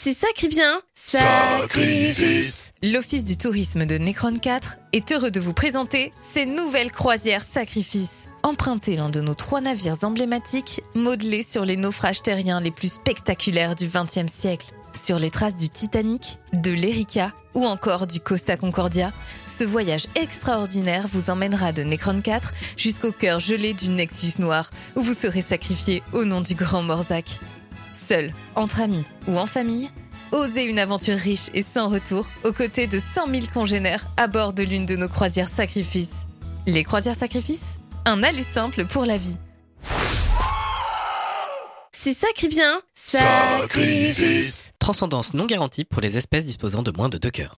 Si ça crie bien, Sacrifice. L'Office du tourisme de Necron 4 est heureux de vous présenter ses nouvelles croisières Sacrifice. Empruntez l'un de nos trois navires emblématiques, modelés sur les naufrages terriens les plus spectaculaires du XXe siècle. Sur les traces du Titanic, de l'Erika ou encore du Costa Concordia, ce voyage extraordinaire vous emmènera de Necron 4 jusqu'au cœur gelé du Nexus noir, où vous serez sacrifié au nom du Grand Morzac. Seul, entre amis ou en famille, osez une aventure riche et sans retour aux côtés de 100 000 congénères à bord de l'une de nos croisières sacrifices. Les croisières sacrifices Un aller simple pour la vie. Si ça crie bien, Sacrifice. Transcendance non garantie pour les espèces disposant de moins de deux cœurs.